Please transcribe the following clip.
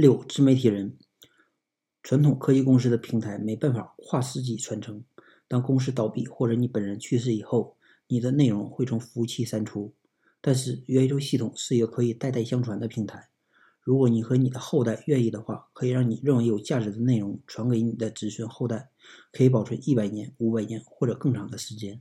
六、自媒体人。传统科技公司的平台没办法跨世纪传承。当公司倒闭或者你本人去世以后，你的内容会从服务器删除。但是元宇宙系统是一个可以代代相传的平台。如果你和你的后代愿意的话，可以让你认为有价值的内容传给你的子孙后代，可以保存一百年、五百年或者更长的时间。